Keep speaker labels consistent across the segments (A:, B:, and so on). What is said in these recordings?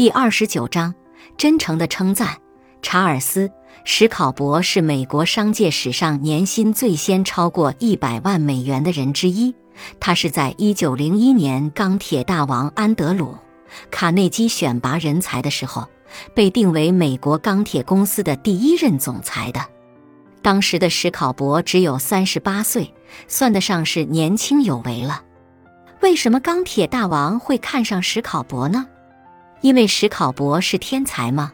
A: 第二十九章，真诚的称赞。查尔斯·史考伯是美国商界史上年薪最先超过一百万美元的人之一。他是在一九零一年钢铁大王安德鲁·卡内基选拔人才的时候，被定为美国钢铁公司的第一任总裁的。当时的史考伯只有三十八岁，算得上是年轻有为了。为什么钢铁大王会看上史考伯呢？因为史考伯是天才吗？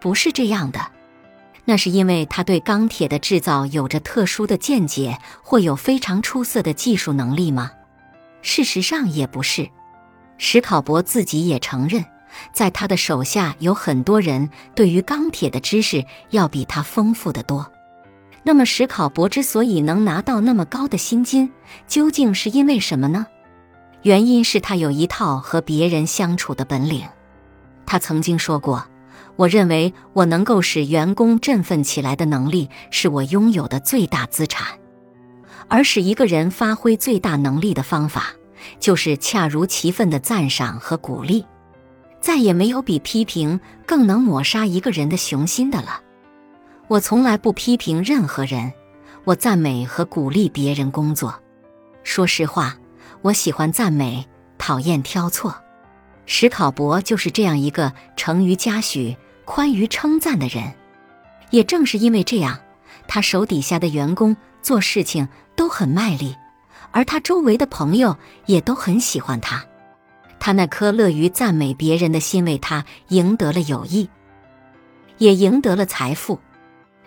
A: 不是这样的，那是因为他对钢铁的制造有着特殊的见解，或有非常出色的技术能力吗？事实上也不是。史考伯自己也承认，在他的手下有很多人对于钢铁的知识要比他丰富的多。那么，史考伯之所以能拿到那么高的薪金，究竟是因为什么呢？原因是他有一套和别人相处的本领。他曾经说过。我认为我能够使员工振奋起来的能力是我拥有的最大资产，而使一个人发挥最大能力的方法，就是恰如其分的赞赏和鼓励。再也没有比批评更能抹杀一个人的雄心的了。我从来不批评任何人，我赞美和鼓励别人工作。说实话，我喜欢赞美，讨厌挑错。史考伯就是这样一个成于嘉许。宽于称赞的人，也正是因为这样，他手底下的员工做事情都很卖力，而他周围的朋友也都很喜欢他。他那颗乐于赞美别人的心，为他赢得了友谊，也赢得了财富。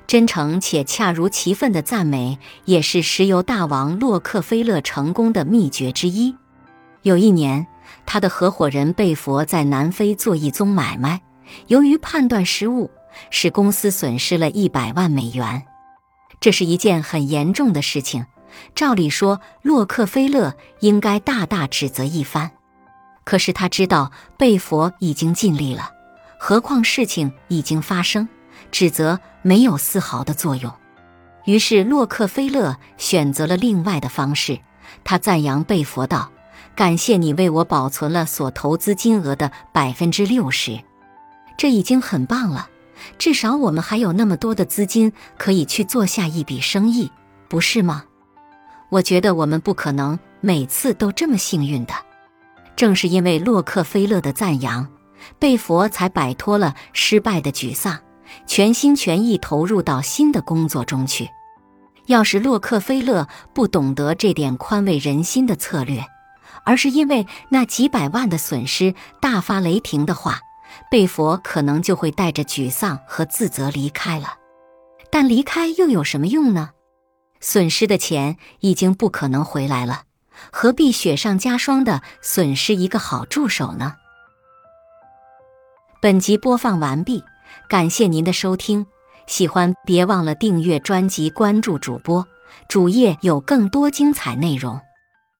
A: 真诚且恰如其分的赞美，也是石油大王洛克菲勒成功的秘诀之一。有一年，他的合伙人贝佛在南非做一宗买卖。由于判断失误，使公司损失了一百万美元，这是一件很严重的事情。照理说，洛克菲勒应该大大指责一番，可是他知道贝佛已经尽力了，何况事情已经发生，指责没有丝毫的作用。于是洛克菲勒选择了另外的方式，他赞扬贝佛道：“感谢你为我保存了所投资金额的百分之六十。”这已经很棒了，至少我们还有那么多的资金可以去做下一笔生意，不是吗？我觉得我们不可能每次都这么幸运的。正是因为洛克菲勒的赞扬，贝佛才摆脱了失败的沮丧，全心全意投入到新的工作中去。要是洛克菲勒不懂得这点宽慰人心的策略，而是因为那几百万的损失大发雷霆的话，贝佛可能就会带着沮丧和自责离开了，但离开又有什么用呢？损失的钱已经不可能回来了，何必雪上加霜的损失一个好助手呢？本集播放完毕，感谢您的收听，喜欢别忘了订阅专辑、关注主播，主页有更多精彩内容。